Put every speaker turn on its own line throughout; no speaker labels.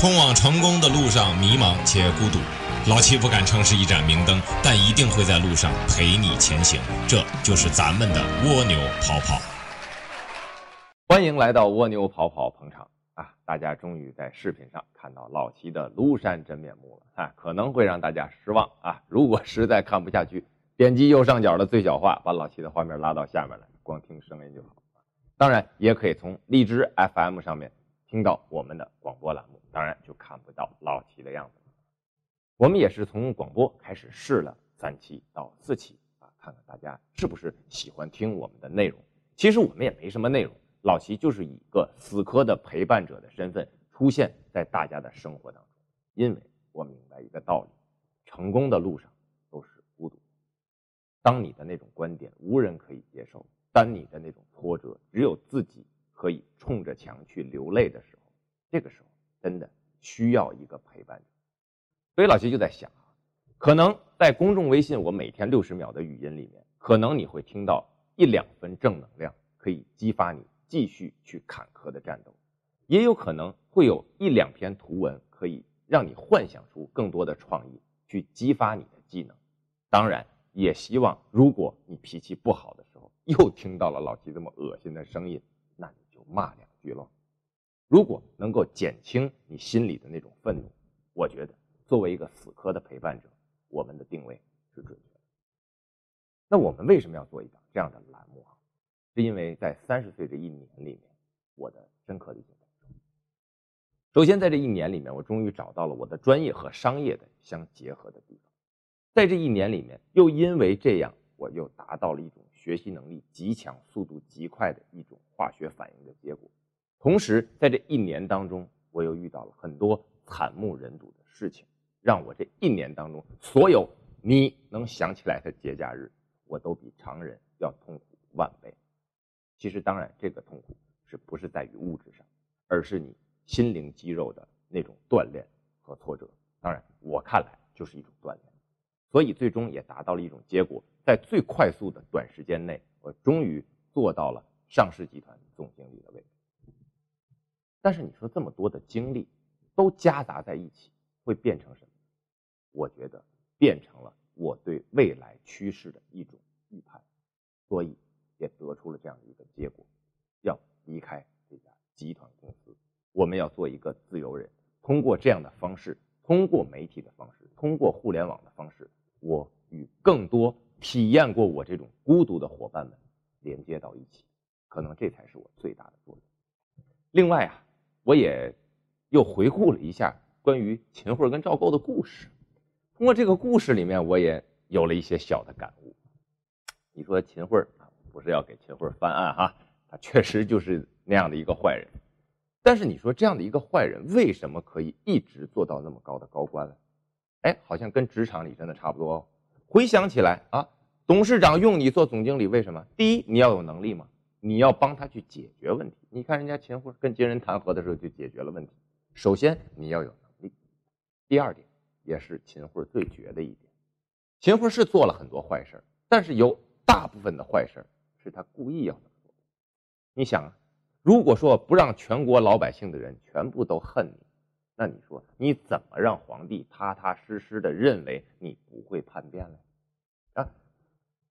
通往成功的路上迷茫且孤独，老七不敢称是一盏明灯，但一定会在路上陪你前行。这就是咱们的蜗牛跑跑。
欢迎来到蜗牛跑跑捧场啊！大家终于在视频上看到老七的庐山真面目了啊！可能会让大家失望啊！如果实在看不下去，点击右上角的最小化，把老七的画面拉到下面来，光听声音就好。当然，也可以从荔枝 FM 上面听到我们的广播栏目。当然就看不到老齐的样子。我们也是从广播开始试了三期到四期啊，看看大家是不是喜欢听我们的内容。其实我们也没什么内容，老齐就是以一个死磕的陪伴者的身份出现在大家的生活当中。因为我明白一个道理：成功的路上都是孤独。当你的那种观点无人可以接受，当你的那种挫折只有自己可以冲着墙去流泪的时候，这个时候。真的需要一个陪伴者，所以老齐就在想啊，可能在公众微信我每天六十秒的语音里面，可能你会听到一两分正能量，可以激发你继续去坎坷的战斗；也有可能会有一两篇图文，可以让你幻想出更多的创意，去激发你的技能。当然，也希望如果你脾气不好的时候，又听到了老齐这么恶心的声音，那你就骂两句喽。如果能够减轻你心里的那种愤怒，我觉得作为一个死磕的陪伴者，我们的定位是准确的。那我们为什么要做一档这样的栏目啊？是因为在三十岁这一年里面，我的深刻的一些感受。首先，在这一年里面，我终于找到了我的专业和商业的相结合的地方。在这一年里面，又因为这样，我又达到了一种学习能力极强、速度极快的一种化学反应的结果。同时，在这一年当中，我又遇到了很多惨不忍睹的事情，让我这一年当中所有你能想起来的节假日，我都比常人要痛苦万倍。其实，当然，这个痛苦是不是在于物质上，而是你心灵肌肉的那种锻炼和挫折。当然，我看来就是一种锻炼，所以最终也达到了一种结果，在最快速的短时间内，我终于做到了上市集团总经理的位置。但是你说这么多的经历，都夹杂在一起，会变成什么？我觉得变成了我对未来趋势的一种预判，所以也得出了这样的一个结果：要离开这家集团公司，我们要做一个自由人。通过这样的方式，通过媒体的方式，通过互联网的方式，我与更多体验过我这种孤独的伙伴们连接到一起，可能这才是我最大的作用。另外啊。我也又回顾了一下关于秦桧跟赵构的故事，通过这个故事里面，我也有了一些小的感悟。你说秦桧啊，不是要给秦桧翻案哈，他确实就是那样的一个坏人。但是你说这样的一个坏人，为什么可以一直做到那么高的高官呢？哎，好像跟职场里真的差不多哦。回想起来啊，董事长用你做总经理，为什么？第一，你要有能力嘛。你要帮他去解决问题。你看人家秦桧跟金人谈和的时候就解决了问题。首先你要有能力，第二点也是秦桧最绝的一点，秦桧是做了很多坏事但是有大部分的坏事是他故意要。你想啊，如果说不让全国老百姓的人全部都恨你，那你说你怎么让皇帝踏踏实实的认为你不会叛变呢？啊？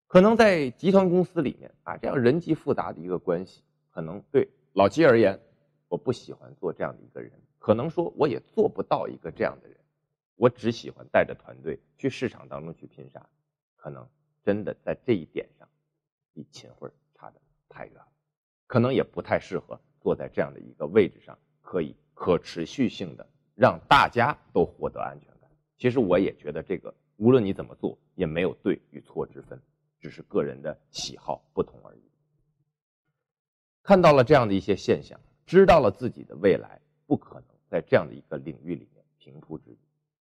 可能在集团公司里面啊，这样人际复杂的一个关系，可能对老齐而言，我不喜欢做这样的一个人。可能说我也做不到一个这样的人，我只喜欢带着团队去市场当中去拼杀。可能真的在这一点上，比秦桧差的太远了。可能也不太适合坐在这样的一个位置上，可以可持续性的让大家都获得安全感。其实我也觉得这个，无论你怎么做，也没有对与错之分。只是个人的喜好不同而已。看到了这样的一些现象，知道了自己的未来不可能在这样的一个领域里面平铺直叙，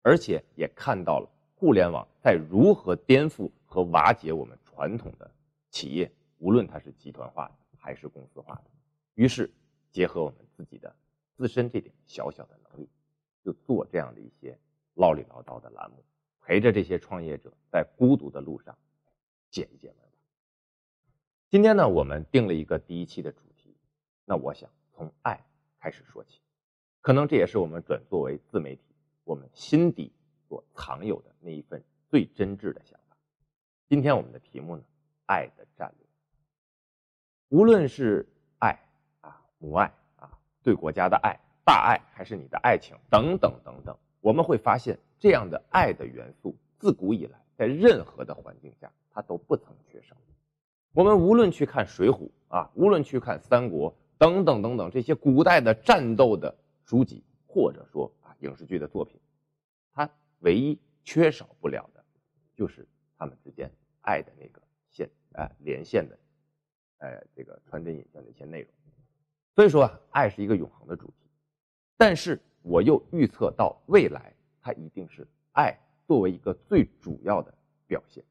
而且也看到了互联网在如何颠覆和瓦解我们传统的企业，无论它是集团化的还是公司化的。于是，结合我们自己的自身这点小小的能力，就做这样的一些唠里唠叨的栏目，陪着这些创业者在孤独的路上。解一解闷吧。今天呢，我们定了一个第一期的主题，那我想从爱开始说起。可能这也是我们转作为自媒体，我们心底所藏有的那一份最真挚的想法。今天我们的题目呢，爱的战略。无论是爱啊，母爱啊，对国家的爱、大爱，还是你的爱情等等等等，我们会发现这样的爱的元素，自古以来在任何的环境下，它都不曾缺少。我们无论去看《水浒》啊，无论去看《三国》等等等等这些古代的战斗的书籍，或者说啊影视剧的作品，它唯一缺少不了的，就是他们之间爱的那个线啊连线的。呃，这个穿针引线的一些内容，所以说啊，爱是一个永恒的主题。但是我又预测到未来，它一定是爱作为一个最主要的表现，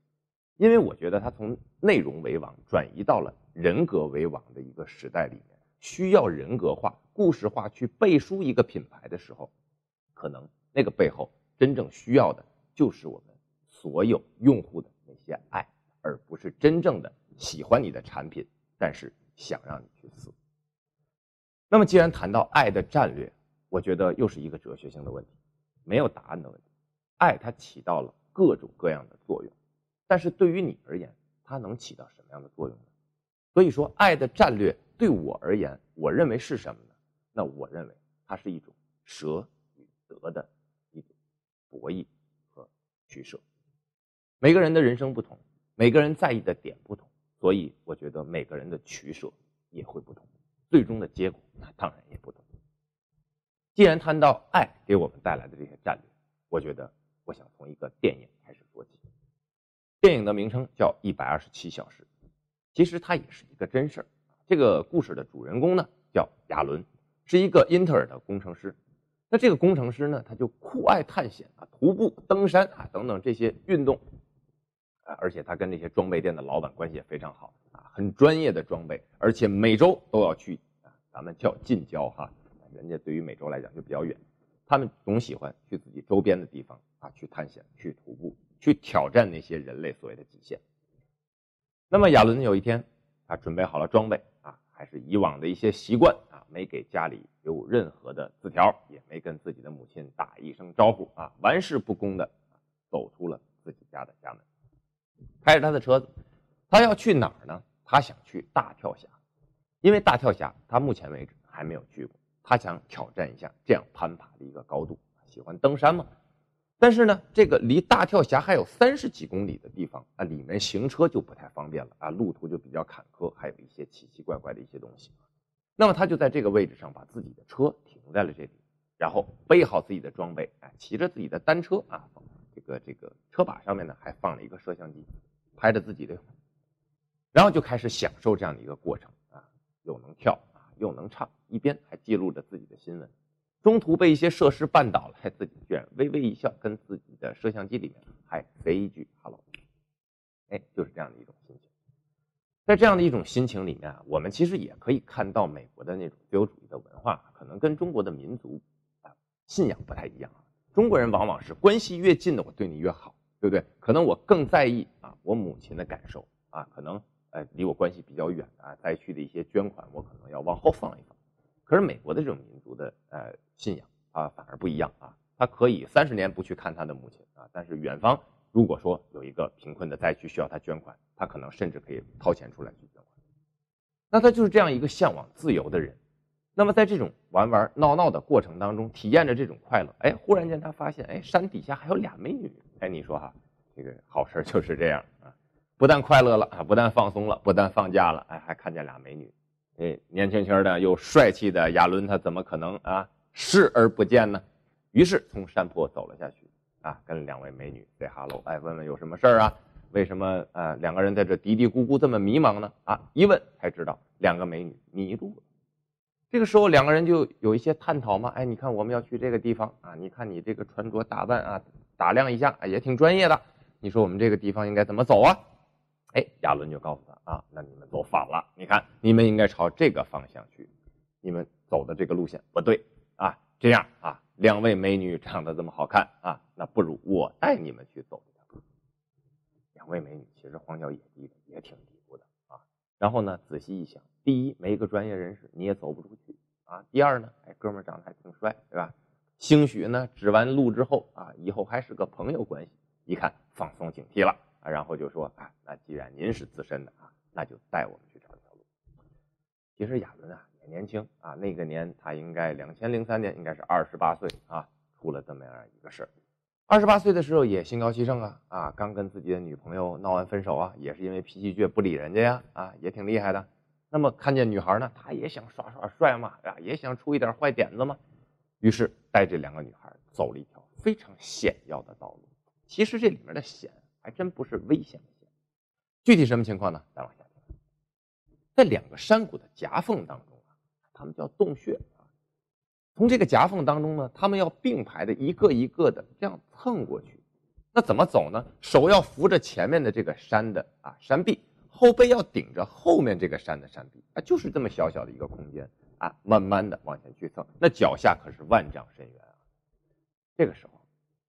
因为我觉得它从内容为王转移到了人格为王的一个时代里面，需要人格化、故事化去背书一个品牌的时候，可能那个背后真正需要的就是我们所有用户的那些爱，而不是真正的喜欢你的产品。但是想让你去死。那么，既然谈到爱的战略，我觉得又是一个哲学性的问题，没有答案的问题。爱它起到了各种各样的作用，但是对于你而言，它能起到什么样的作用呢？所以说，爱的战略对我而言，我认为是什么呢？那我认为它是一种舍与得的一种博弈和取舍。每个人的人生不同，每个人在意的点不同。所以，我觉得每个人的取舍也会不同，最终的结果那当然也不同。既然谈到爱给我们带来的这些战略，我觉得我想从一个电影开始说起。电影的名称叫《一百二十七小时》，其实它也是一个真事儿。这个故事的主人公呢叫亚伦，是一个英特尔的工程师。那这个工程师呢，他就酷爱探险啊、徒步、登山啊等等这些运动啊。而且他跟那些装备店的老板关系也非常好啊，很专业的装备，而且每周都要去，咱们叫近郊哈，人家对于美洲来讲就比较远，他们总喜欢去自己周边的地方啊，去探险、去徒步、去挑战那些人类所谓的极限。那么亚伦有一天，他准备好了装备啊，还是以往的一些习惯啊，没给家里留任何的字条，也没跟自己的母亲打一声招呼啊，玩世不恭的走出了自己家的家门。开着他的车子，他要去哪儿呢？他想去大跳峡，因为大跳峡他目前为止还没有去过，他想挑战一下这样攀爬的一个高度。喜欢登山嘛？但是呢，这个离大跳峡还有三十几公里的地方啊，里面行车就不太方便了啊，路途就比较坎坷，还有一些奇奇怪怪的一些东西。那么他就在这个位置上把自己的车停在了这里，然后背好自己的装备，哎，骑着自己的单车啊。这个这个车把上面呢还放了一个摄像机，拍着自己的，然后就开始享受这样的一个过程啊，又能跳啊，又能唱，一边还记录着自己的新闻。中途被一些设施绊倒了，还自己居然微微一笑，跟自己的摄像机里面还 say 一句 hello，哎，就是这样的一种心情。在这样的一种心情里面啊，我们其实也可以看到美国的那种自由主义的文化，可能跟中国的民族啊信仰不太一样啊。中国人往往是关系越近的，我对你越好，对不对？可能我更在意啊，我母亲的感受啊，可能呃离我关系比较远啊，灾区的一些捐款，我可能要往后放一放。可是美国的这种民族的呃信仰啊，反而不一样啊，他可以三十年不去看他的母亲啊，但是远方如果说有一个贫困的灾区需要他捐款，他可能甚至可以掏钱出来去捐款。那他就是这样一个向往自由的人。那么在这种玩玩闹闹的过程当中，体验着这种快乐，哎，忽然间他发现，哎，山底下还有俩美女，哎，你说哈，这个好事就是这样啊，不但快乐了啊，不但放松了，不但放假了，哎，还看见俩美女，哎，年轻轻的又帅气的亚伦，他怎么可能啊视而不见呢？于是从山坡走了下去，啊，跟两位美女 say hello，哎，问问有什么事儿啊？为什么啊两个人在这嘀嘀咕咕这么迷茫呢？啊，一问才知道，两个美女迷路了。这个时候两个人就有一些探讨嘛，哎，你看我们要去这个地方啊，你看你这个穿着打扮啊，打量一下啊，也挺专业的。你说我们这个地方应该怎么走啊？哎，亚伦就告诉他啊，那你们走反了，你看你们应该朝这个方向去，你们走的这个路线不对啊。这样啊，两位美女长得这么好看啊，那不如我带你们去走这条路。两位美女其实荒郊野地的，也挺孤的啊。然后呢，仔细一想，第一，没个专业人士，你也走不出去啊。第二呢，哎，哥们长得还挺帅，对吧？兴许呢，指完路之后啊，以后还是个朋友关系。一看放松警惕了啊，然后就说啊，那既然您是资深的啊，那就带我们去找一条路。其实亚伦啊也年轻啊，那个年他应该两千零三年应该是二十八岁啊，出了这么样一个事儿。二十八岁的时候也心高气盛啊啊，刚跟自己的女朋友闹完分手啊，也是因为脾气倔不理人家呀啊，也挺厉害的。那么看见女孩呢，他也想耍耍帅嘛啊，也想出一点坏点子嘛。于是带着两个女孩走了一条非常险要的道路。其实这里面的险还真不是危险的险，具体什么情况呢？再往下听，在两个山谷的夹缝当中啊，他们叫洞穴啊。从这个夹缝当中呢，他们要并排的一个一个的这样蹭过去。那怎么走呢？手要扶着前面的这个山的啊山壁，后背要顶着后面这个山的山壁啊，就是这么小小的一个空间。啊，慢慢的往前去蹭，那脚下可是万丈深渊啊！这个时候，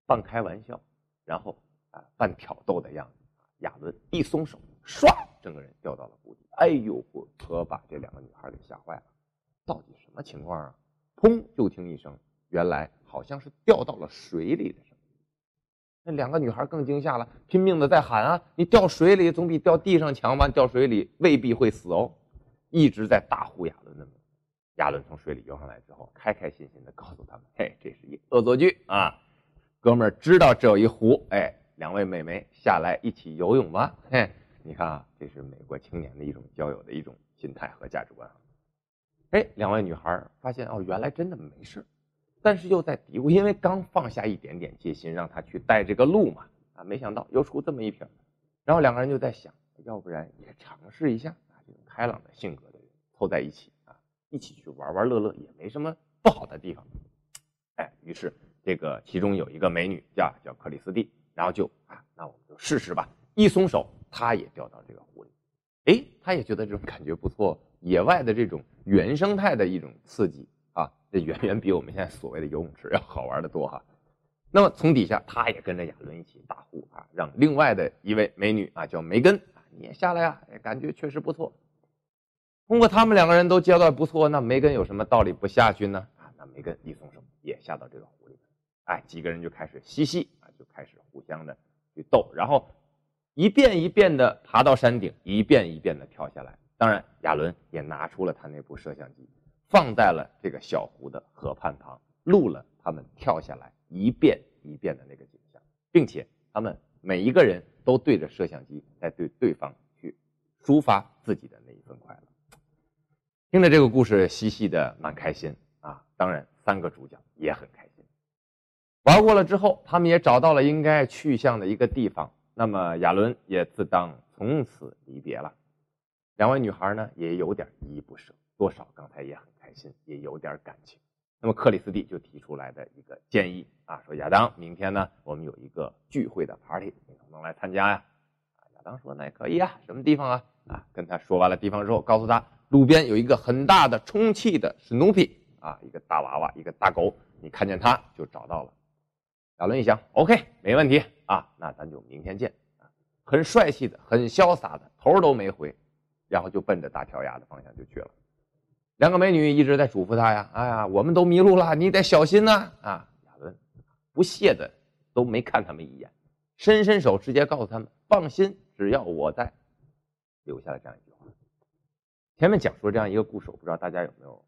半开玩笑，然后啊，半挑逗的样子，亚伦一松手，唰，整个人掉到了谷底。哎呦，我可把这两个女孩给吓坏了，到底什么情况啊？砰！就听一声，原来好像是掉到了水里的声音。那两个女孩更惊吓了，拼命的在喊啊：“你掉水里总比掉地上强吧？掉水里未必会死哦！”一直在大呼亚伦的名字。亚伦从水里游上来之后，开开心心的告诉他们：“嘿，这是一恶作剧啊，哥们儿知道这有一湖，哎，两位美眉下来一起游泳吧。嘿，你看啊，这是美国青年的一种交友的一种心态和价值观啊。哎，两位女孩发现哦，原来真的没事，但是又在嘀咕，因为刚放下一点点戒心，让他去带这个路嘛，啊，没想到又出这么一瓶，然后两个人就在想，要不然也尝试一下啊，这种开朗的性格的人凑在一起啊。”一起去玩玩乐乐也没什么不好的地方，哎，于是这个其中有一个美女叫叫克里斯蒂，然后就啊，那我们就试试吧。一松手，他也掉到这个湖里，哎，他也觉得这种感觉不错，野外的这种原生态的一种刺激啊，这远远比我们现在所谓的游泳池要好玩的多哈。那么从底下，他也跟着亚伦一起大呼啊，让另外的一位美女啊叫梅根啊，你也下来呀，感觉确实不错。通过他们两个人都交代不错，那梅根有什么道理不下去呢？啊，那梅根一松手也下到这个湖里，哎，几个人就开始嬉戏，就开始互相的去斗，然后一遍一遍的爬到山顶，一遍一遍的跳下来。当然，亚伦也拿出了他那部摄像机，放在了这个小湖的河畔旁，录了他们跳下来一遍一遍的那个景象，并且他们每一个人都对着摄像机在对对方去抒发自己的那一份快乐。听着这个故事，嬉戏的蛮开心啊！当然，三个主角也很开心。玩过了之后，他们也找到了应该去向的一个地方。那么亚伦也自当从此离别了。两位女孩呢，也有点依依不舍，多少刚才也很开心，也有点感情。那么克里斯蒂就提出来的一个建议啊，说亚当，明天呢，我们有一个聚会的 party，你能不能来参加呀？啊，亚当说那也可以啊，什么地方啊？啊，跟他说完了地方之后，告诉他。路边有一个很大的充气的史努比啊，一个大娃娃，一个大狗，你看见它就找到了。亚伦一想，OK，没问题啊，那咱就明天见啊。很帅气的，很潇洒的，头都没回，然后就奔着大跳崖的方向就去了。两个美女一直在嘱咐他呀，哎呀，我们都迷路了，你得小心呐啊。亚伦不屑的都没看他们一眼，伸伸手直接告诉他们，放心，只要我在，留下了这样一句话。前面讲述这样一个故事，我不知道大家有没有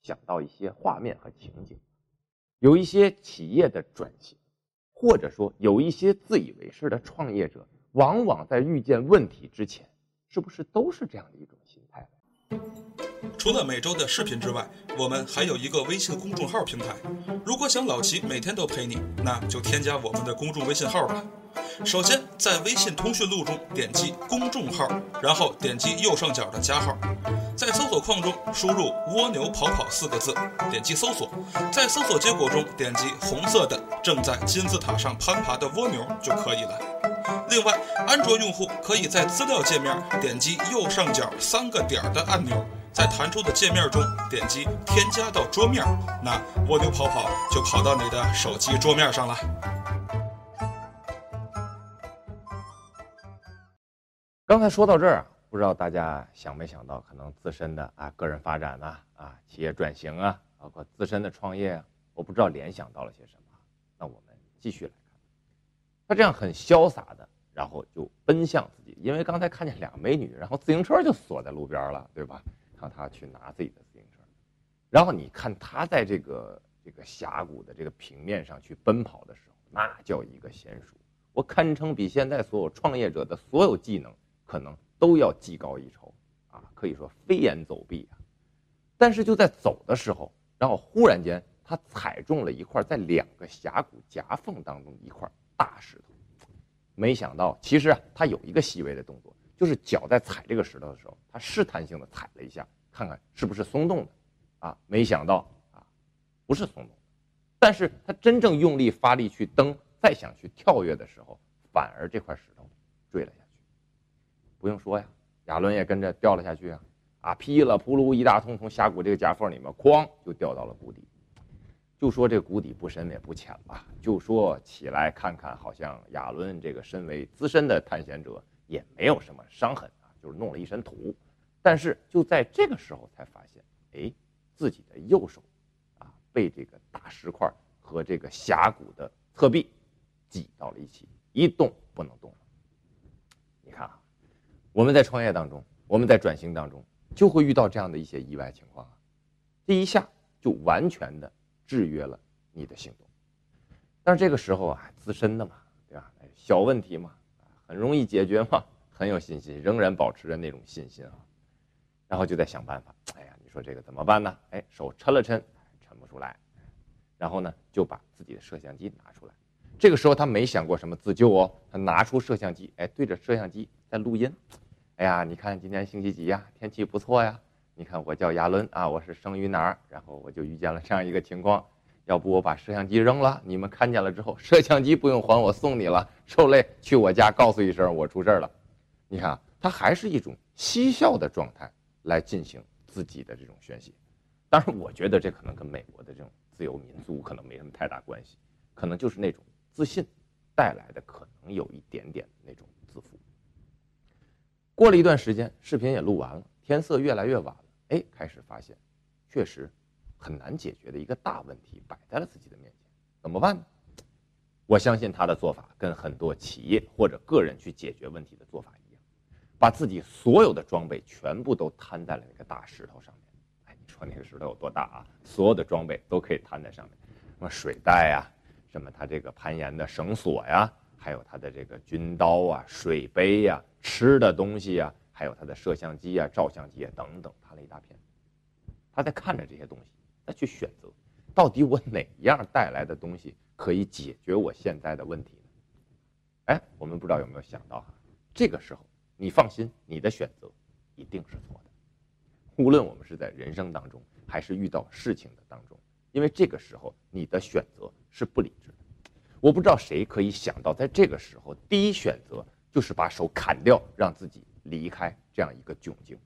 想到一些画面和情景，有一些企业的转型，或者说有一些自以为是的创业者，往往在遇见问题之前，是不是都是这样的一种心态？
除了每周的视频之外，我们还有一个微信公众号平台。如果想老齐每天都陪你，那就添加我们的公众微信号吧。首先，在微信通讯录中点击公众号，然后点击右上角的加号，在搜索框中输入“蜗牛跑跑”四个字，点击搜索，在搜索结果中点击红色的正在金字塔上攀爬的蜗牛就可以了。另外，安卓用户可以在资料界面点击右上角三个点的按钮，在弹出的界面中点击添加到桌面，那蜗牛跑跑就跑到你的手机桌面上了。
刚才说到这儿啊，不知道大家想没想到，可能自身的啊个人发展呐，啊企业转型啊，包括自身的创业啊，我不知道联想到了些什么。那我们继续来看，他这样很潇洒的，然后就奔向自己，因为刚才看见两个美女，然后自行车就锁在路边了，对吧？让他去拿自己的自行车，然后你看他在这个这个峡谷的这个平面上去奔跑的时候，那叫一个娴熟，我堪称比现在所有创业者的所有技能可能都要技高一筹啊，可以说飞檐走壁啊。但是就在走的时候，然后忽然间他踩中了一块在两个峡谷夹缝当中一块大石头，没想到其实啊他有一个细微的动作。就是脚在踩这个石头的时候，他试探性的踩了一下，看看是不是松动的，啊，没想到啊，不是松动，但是他真正用力发力去蹬，再想去跳跃的时候，反而这块石头坠了下去。不用说呀，亚伦也跟着掉了下去啊，啊，噼里扑噜一大通，从峡谷这个夹缝里面哐就掉到了谷底。就说这谷底不深也不浅吧，就说起来看看，好像亚伦这个身为资深的探险者。也没有什么伤痕啊，就是弄了一身土，但是就在这个时候才发现，哎，自己的右手，啊，被这个大石块和这个峡谷的侧壁挤到了一起，一动不能动了。你看啊，我们在创业当中，我们在转型当中，就会遇到这样的一些意外情况啊，这一下就完全的制约了你的行动。但是这个时候啊，自身的嘛，对吧？小问题嘛。很容易解决嘛？很有信心，仍然保持着那种信心啊，然后就在想办法。哎呀，你说这个怎么办呢？哎，手抻了抻，抻不出来。然后呢，就把自己的摄像机拿出来。这个时候他没想过什么自救哦，他拿出摄像机，哎，对着摄像机在录音。哎呀，你看今天星期几呀？天气不错呀。你看我叫亚伦啊，我是生于哪儿？然后我就遇见了这样一个情况。要不我把摄像机扔了，你们看见了之后，摄像机不用还我送你了。受累去我家告诉一声我出事儿了。你看，他还是一种嬉笑的状态来进行自己的这种宣泄。当然，我觉得这可能跟美国的这种自由民族可能没什么太大关系，可能就是那种自信带来的，可能有一点点那种自负。过了一段时间，视频也录完了，天色越来越晚了，哎，开始发现，确实。很难解决的一个大问题摆在了自己的面前，怎么办呢？我相信他的做法跟很多企业或者个人去解决问题的做法一样，把自己所有的装备全部都摊在了那个大石头上面。哎，你说那个石头有多大啊？所有的装备都可以摊在上面，什么水袋呀，什么他这个攀岩的绳索呀，还有他的这个军刀啊、水杯呀、吃的东西呀，还有他的摄像机啊、照相机啊等等，摊了一大片。他在看着这些东西。再去选择，到底我哪样带来的东西可以解决我现在的问题呢？哎，我们不知道有没有想到哈，这个时候你放心，你的选择一定是错的。无论我们是在人生当中，还是遇到事情的当中，因为这个时候你的选择是不理智。我不知道谁可以想到，在这个时候第一选择就是把手砍掉，让自己离开这样一个窘境。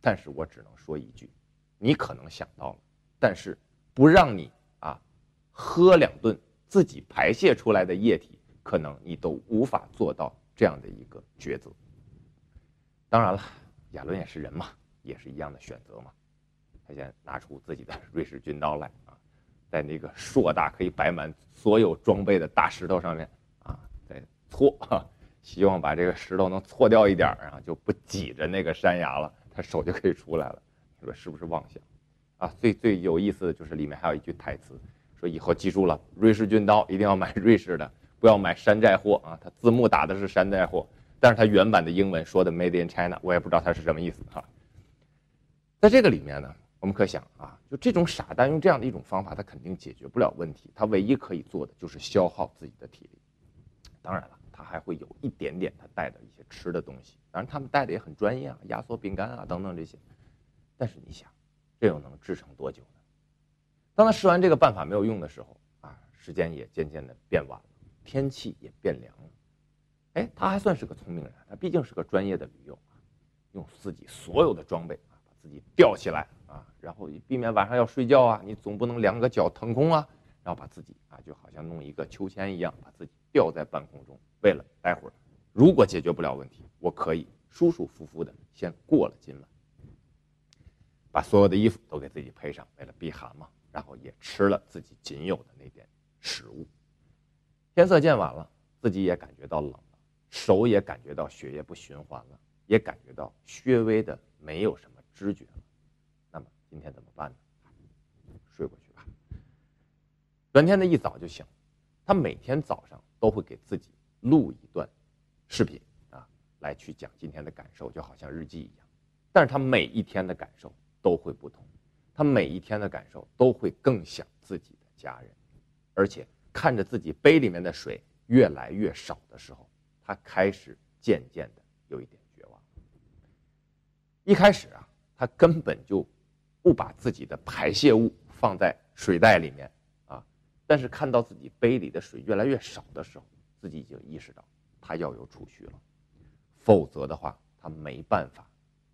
但是我只能说一句，你可能想到了。但是，不让你啊喝两顿自己排泄出来的液体，可能你都无法做到这样的一个抉择。当然了，亚伦也是人嘛，也是一样的选择嘛。他先拿出自己的瑞士军刀来，在那个硕大可以摆满所有装备的大石头上面啊，在搓，希望把这个石头能搓掉一点然后就不挤着那个山崖了，他手就可以出来了。你说是不是妄想？啊，最最有意思的就是里面还有一句台词，说以后记住了，瑞士军刀一定要买瑞士的，不要买山寨货啊。它字幕打的是山寨货，但是它原版的英文说的 Made in China，我也不知道它是什么意思哈。在这个里面呢，我们可想啊，就这种傻蛋用这样的一种方法，他肯定解决不了问题，他唯一可以做的就是消耗自己的体力。当然了，他还会有一点点他带的一些吃的东西，当然他们带的也很专业啊，压缩饼干啊等等这些。但是你想。这又能支撑多久呢？当他试完这个办法没有用的时候，啊，时间也渐渐的变晚了，天气也变凉了。哎，他还算是个聪明人，他毕竟是个专业的驴友啊，用自己所有的装备啊，把自己吊起来啊，然后避免晚上要睡觉啊，你总不能两个脚腾空啊，然后把自己啊，就好像弄一个秋千一样，把自己吊在半空中，为了待会儿如果解决不了问题，我可以舒舒服服的先过了今晚，把所有的衣服都给自己配上，为了避寒嘛。然后也吃了自己仅有的那点食物。天色渐晚了，自己也感觉到冷了，手也感觉到血液不循环了，也感觉到略微的没有什么知觉了。今天怎么办呢？睡过去吧。转天的一早就醒了，他每天早上都会给自己录一段视频啊，来去讲今天的感受，就好像日记一样。但是他每一天的感受都会不同。他每一天的感受都会更想自己的家人，而且看着自己杯里面的水越来越少的时候，他开始渐渐的有一点绝望。一开始啊，他根本就不把自己的排泄物放在水袋里面啊，但是看到自己杯里的水越来越少的时候，自己已经意识到他要有储蓄了，否则的话他没办法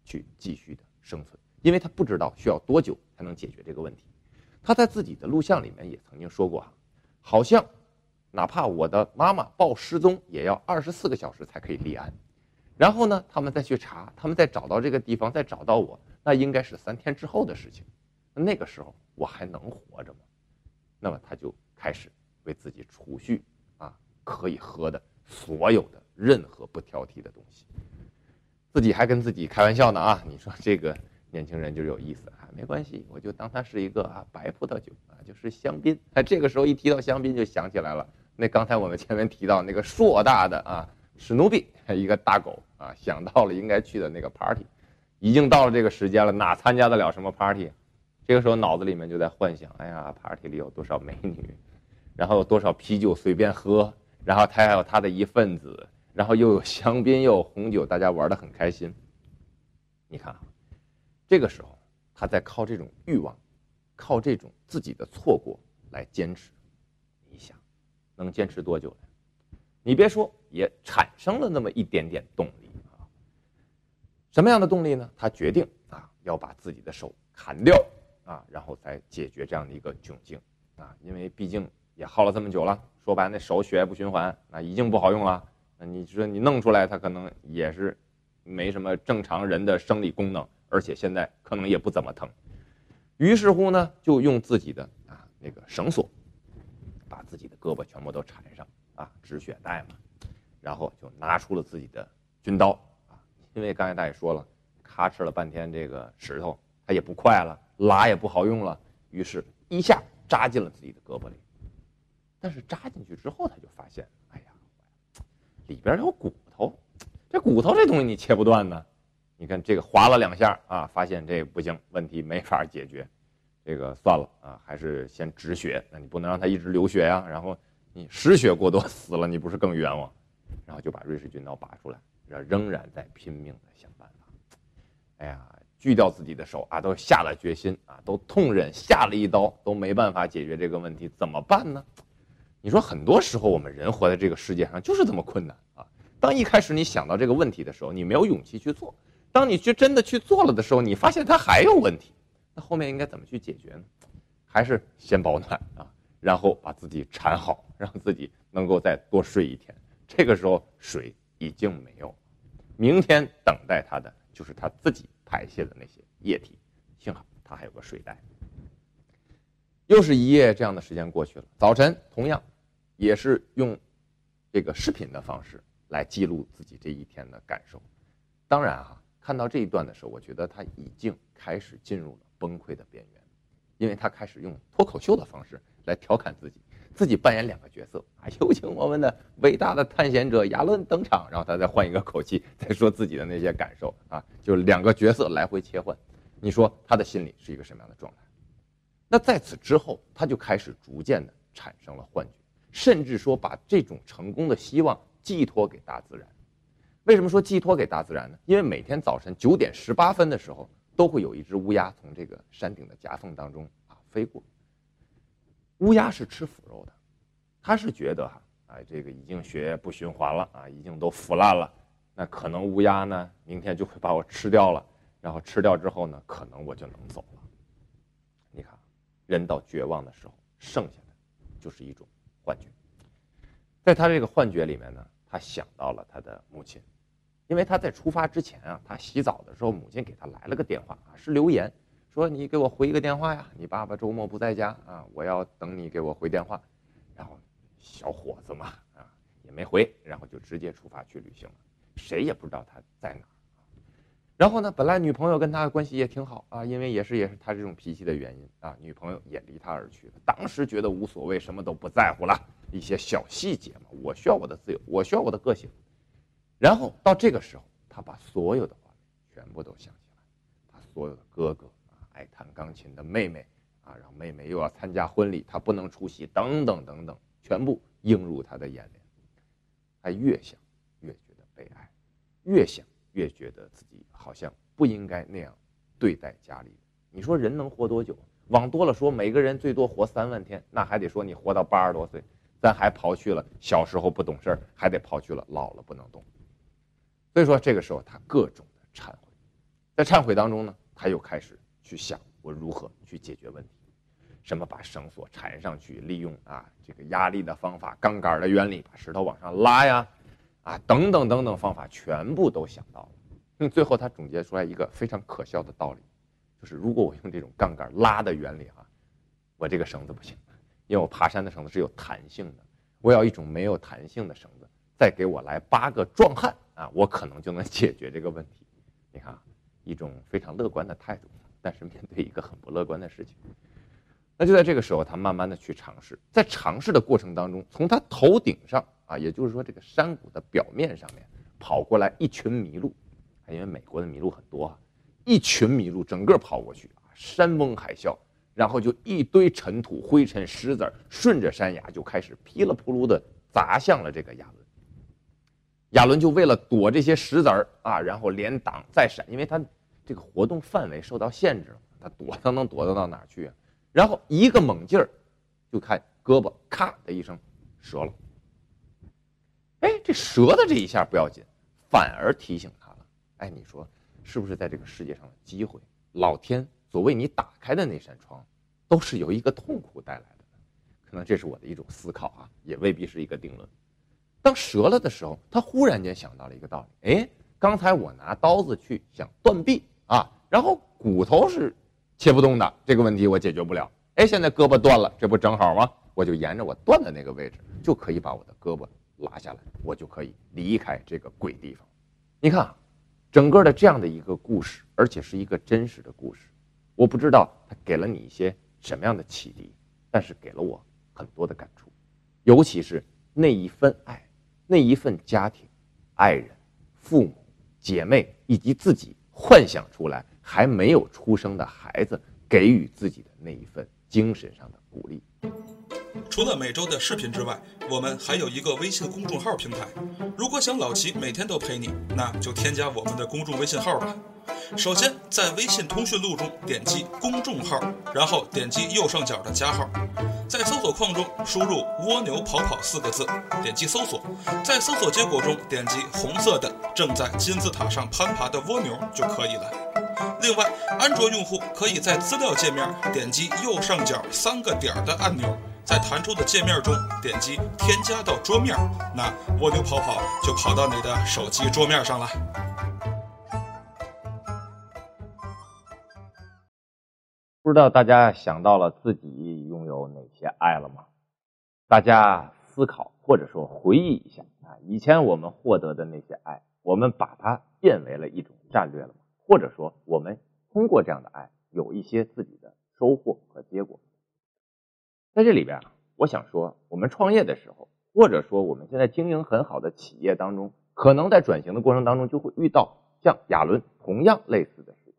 去继续的生存。因为他不知道需要多久才能解决这个问题，他在自己的录像里面也曾经说过啊，好像哪怕我的妈妈报失踪，也要二十四个小时才可以立案，然后呢，他们再去查，他们再找到这个地方，再找到我，那应该是三天之后的事情，那个时候我还能活着吗？那么他就开始为自己储蓄啊，可以喝的所有的任何不挑剔的东西，自己还跟自己开玩笑呢啊，你说这个。年轻人就有意思啊，没关系，我就当它是一个啊白葡萄酒啊，就是香槟。哎，这个时候一提到香槟，就想起来了，那刚才我们前面提到那个硕大的啊史努比，一个大狗啊，想到了应该去的那个 party，已经到了这个时间了，哪参加得了什么 party？这个时候脑子里面就在幻想，哎呀，party 里有多少美女，然后有多少啤酒随便喝，然后他还有他的一份子，然后又有香槟又有红酒，大家玩得很开心。你看。这个时候，他在靠这种欲望，靠这种自己的错过来坚持。你想，能坚持多久呢？你别说，也产生了那么一点点动力。什么样的动力呢？他决定啊，要把自己的手砍掉啊，然后再解决这样的一个窘境啊。因为毕竟也耗了这么久了，说白了，那手血液不循环，那已经不好用了。那你说你弄出来，它可能也是没什么正常人的生理功能。而且现在可能也不怎么疼，于是乎呢，就用自己的啊那个绳索，把自己的胳膊全部都缠上啊止血带嘛，然后就拿出了自己的军刀，因为刚才大爷说了，咔哧了半天这个石头，它也不快了，拉也不好用了，于是一下扎进了自己的胳膊里，但是扎进去之后，他就发现，哎呀，里边有骨头，这骨头这东西你切不断呢。你看这个划了两下啊，发现这不行，问题没法解决，这个算了啊，还是先止血。那你不能让它一直流血呀，然后你失血过多死了，你不是更冤枉？然后就把瑞士军刀拔出来，仍然在拼命的想办法。哎呀，锯掉自己的手啊，都下了决心啊，都痛忍下了一刀，都没办法解决这个问题，怎么办呢？你说很多时候我们人活在这个世界上就是这么困难啊。当一开始你想到这个问题的时候，你没有勇气去做。当你去真的去做了的时候，你发现它还有问题，那后面应该怎么去解决呢？还是先保暖啊，然后把自己缠好，让自己能够再多睡一天。这个时候水已经没有了，明天等待他的就是他自己排泄的那些液体。幸好他还有个睡袋。又是一夜这样的时间过去了，早晨同样也是用这个视频的方式来记录自己这一天的感受。当然啊。看到这一段的时候，我觉得他已经开始进入了崩溃的边缘，因为他开始用脱口秀的方式来调侃自己，自己扮演两个角色啊，有请我们的伟大的探险者亚伦登场，然后他再换一个口气，再说自己的那些感受啊，就两个角色来回切换，你说他的心里是一个什么样的状态？那在此之后，他就开始逐渐的产生了幻觉，甚至说把这种成功的希望寄托给大自然。为什么说寄托给大自然呢？因为每天早晨九点十八分的时候，都会有一只乌鸦从这个山顶的夹缝当中啊飞过。乌鸦是吃腐肉的，它是觉得哈，哎，这个已经血液不循环了啊，已经都腐烂了，那可能乌鸦呢明天就会把我吃掉了，然后吃掉之后呢，可能我就能走了。你看，人到绝望的时候，剩下的就是一种幻觉。在他这个幻觉里面呢，他想到了他的母亲。因为他在出发之前啊，他洗澡的时候，母亲给他来了个电话啊，是留言，说你给我回一个电话呀，你爸爸周末不在家啊，我要等你给我回电话。然后小伙子嘛啊也没回，然后就直接出发去旅行了，谁也不知道他在哪。然后呢，本来女朋友跟他关系也挺好啊，因为也是也是他这种脾气的原因啊，女朋友也离他而去了。当时觉得无所谓，什么都不在乎了，一些小细节嘛，我需要我的自由，我需要我的个性。然后到这个时候，他把所有的画面全部都想起来，他所有的哥哥爱弹钢琴的妹妹啊，然后妹妹又要参加婚礼，他不能出席，等等等等，全部映入他的眼帘。他越想越觉得悲哀，越想。越觉得自己好像不应该那样对待家里。你说人能活多久？往多了说，每个人最多活三万天，那还得说你活到八十多岁。咱还刨去了小时候不懂事儿，还得刨去了老了不能动。所以说这个时候他各种的忏悔，在忏悔当中呢，他又开始去想我如何去解决问题，什么把绳索缠上去，利用啊这个压力的方法、杠杆的原理把石头往上拉呀。啊，等等等等方法全部都想到了，嗯，最后他总结出来一个非常可笑的道理，就是如果我用这种杠杆拉的原理哈，我这个绳子不行，因为我爬山的绳子是有弹性的，我要一种没有弹性的绳子，再给我来八个壮汉啊，我可能就能解决这个问题。你看，一种非常乐观的态度，但是面对一个很不乐观的事情，那就在这个时候，他慢慢的去尝试，在尝试的过程当中，从他头顶上。啊，也就是说，这个山谷的表面上面跑过来一群麋鹿，因为美国的麋鹿很多啊，一群麋鹿整个跑过去啊，山崩海啸，然后就一堆尘土、灰尘、石子顺着山崖就开始噼里扑噜的砸向了这个亚伦。亚伦就为了躲这些石子儿啊，然后连挡再闪，因为他这个活动范围受到限制了，他躲他能躲得到哪去啊？然后一个猛劲儿，就看胳膊咔的一声折了。哎，这折的这一下不要紧，反而提醒他了。哎，你说是不是在这个世界上的机会，老天所为你打开的那扇窗，都是由一个痛苦带来的？可能这是我的一种思考啊，也未必是一个定论。当折了的时候，他忽然间想到了一个道理。哎，刚才我拿刀子去想断臂啊，然后骨头是切不动的，这个问题我解决不了。哎，现在胳膊断了，这不正好吗？我就沿着我断的那个位置，就可以把我的胳膊。拉下来，我就可以离开这个鬼地方。你看，整个的这样的一个故事，而且是一个真实的故事。我不知道它给了你一些什么样的启迪，但是给了我很多的感触。尤其是那一份爱，那一份家庭、爱人、父母、姐妹以及自己幻想出来还没有出生的孩子给予自己的那一份精神上的鼓励。
除了每周的视频之外，我们还有一个微信公众号平台。如果想老齐每天都陪你，那就添加我们的公众微信号吧。首先，在微信通讯录中点击公众号，然后点击右上角的加号，在搜索框中输入“蜗牛跑跑”四个字，点击搜索，在搜索结果中点击红色的正在金字塔上攀爬的蜗牛就可以了。另外，安卓用户可以在资料界面点击右上角三个点的按钮。在弹出的界面中点击添加到桌面，那蜗牛跑跑就跑到你的手机桌面上了。
不知道大家想到了自己拥有哪些爱了吗？大家思考或者说回忆一下啊，以前我们获得的那些爱，我们把它变为了一种战略了吗？或者说我们通过这样的爱有一些自己的收获和结果？在这里边啊，我想说，我们创业的时候，或者说我们现在经营很好的企业当中，可能在转型的过程当中，就会遇到像亚伦同样类似的事情。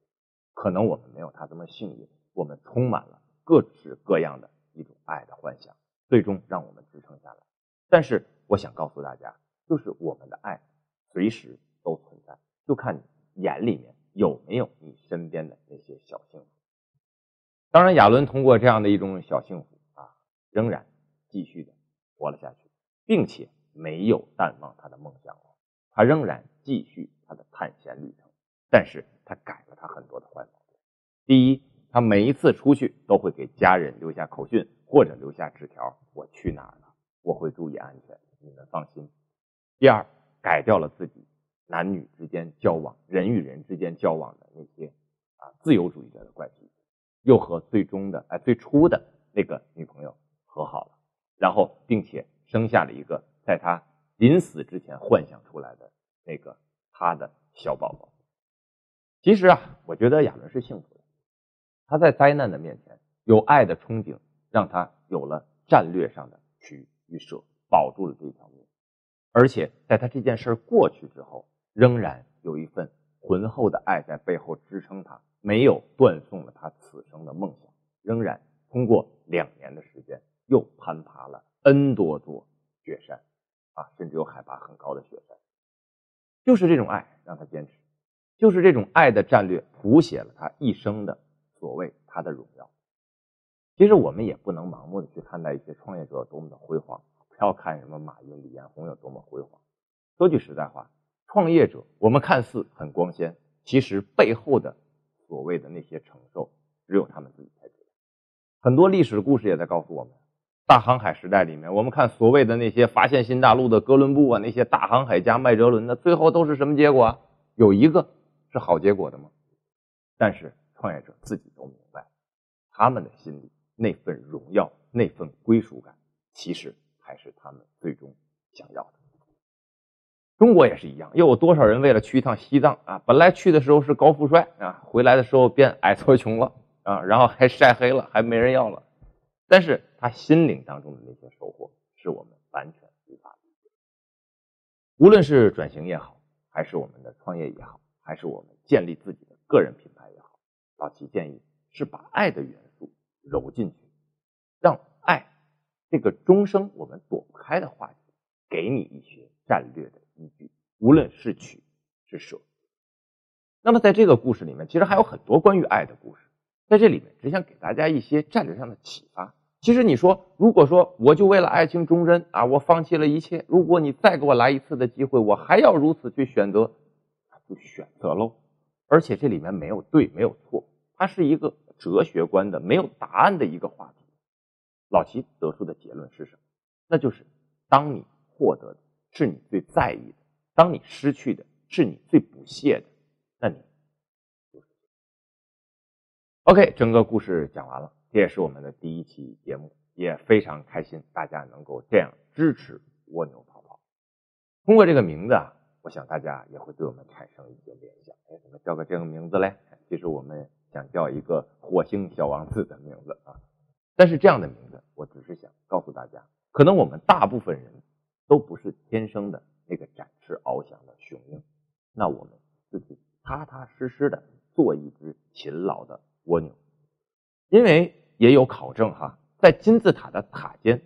可能我们没有他这么幸运，我们充满了各式各样的一种爱的幻想，最终让我们支撑下来。但是我想告诉大家，就是我们的爱随时都存在，就看你眼里面有没有你身边的那些小幸福。当然，亚伦通过这样的一种小幸福啊。仍然继续的活了下去，并且没有淡忘他的梦想。他仍然继续他的探险旅程，但是他改了他很多的坏毛病。第一，他每一次出去都会给家人留下口讯或者留下纸条：“我去哪儿了？我会注意安全，你们放心。”第二，改掉了自己男女之间交往、人与人之间交往的那些啊自由主义者的怪癖，又和最终的哎最初的那个女朋友和好了，然后并且生下了一个在他临死之前幻想出来的那个他的小宝宝。其实啊，我觉得亚伦是幸福的，他在灾难的面前有爱的憧憬，让他有了战略上的取与舍，保住了这条命。而且在他这件事过去之后，仍然有一份浑厚的爱在背后支撑他，没有断送了他此生的梦想。仍然通过两年的时间，又攀爬了 N 多座雪山，啊，甚至有海拔很高的雪山。就是这种爱让他坚持，就是这种爱的战略谱写了他一生的所谓他的荣耀。其实我们也不能盲目的去看待一些创业者多么的辉煌。不要看什么马云、李彦宏有多么辉煌。说句实在话，创业者我们看似很光鲜，其实背后的所谓的那些承受，只有他们自己才知道。很多历史故事也在告诉我们，大航海时代里面，我们看所谓的那些发现新大陆的哥伦布啊，那些大航海家麦哲伦的，最后都是什么结果啊？有一个是好结果的吗？但是创业者自己都明白，他们的心里那份荣耀、那份归属感，其实。还是他们最终想要的。中国也是一样，又有多少人为了去一趟西藏啊？本来去的时候是高富帅啊，回来的时候变矮矬穷了啊，然后还晒黑了，还没人要了。但是他心灵当中的那些收获，是我们完全无法理解。无论是转型也好，还是我们的创业也好，还是我们建立自己的个人品牌也好，老齐建议是把爱的元素揉进去，让爱。这个终生我们躲不开的话题，给你一些战略的依据，无论是取是舍。那么在这个故事里面，其实还有很多关于爱的故事，在这里面只想给大家一些战略上的启发。其实你说，如果说我就为了爱情忠贞啊，我放弃了一切，如果你再给我来一次的机会，我还要如此去选择，就选择喽。而且这里面没有对，没有错，它是一个哲学观的没有答案的一个话题。老齐得出的结论是什么？那就是，当你获得的是你最在意的，当你失去的是你最不屑的，那你就是。OK，整个故事讲完了，这也是我们的第一期节目，也非常开心大家能够这样支持蜗牛跑跑。通过这个名字啊，我想大家也会对我们产生一些联想。哎，怎么叫个这个名字嘞？其实我们想叫一个火星小王子的名字啊。但是这样的名字，我只是想告诉大家，可能我们大部分人都不是天生的那个展翅翱翔的雄鹰，那我们自己踏踏实实的做一只勤劳的蜗牛，因为也有考证哈，在金字塔的塔尖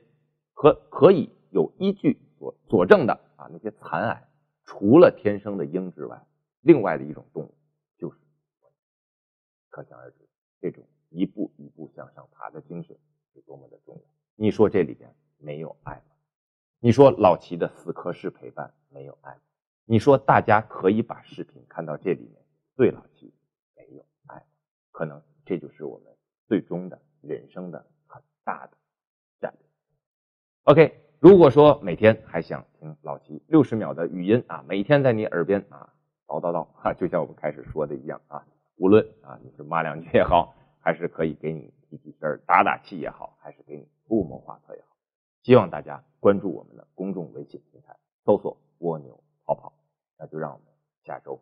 和可以有依据所佐证的啊那些残骸，除了天生的鹰之外，另外的一种动物就是，可想而知这种。一步一步向上爬的精神是多么的重要。你说这里边没有爱吗？你说老齐的死磕式陪伴没有爱吗？你说大家可以把视频看到这里面，对老齐没有爱？可能这就是我们最终的人生的很大的战略。OK，如果说每天还想听老齐六十秒的语音啊，每天在你耳边啊叨叨叨 哈，就像我们开始说的一样啊，无论啊你是骂两句也好。还是可以给你提提神、打打气也好，还是给你出谋划策也好，希望大家关注我们的公众微信平台，搜索“蜗牛跑跑”，那就让我们下周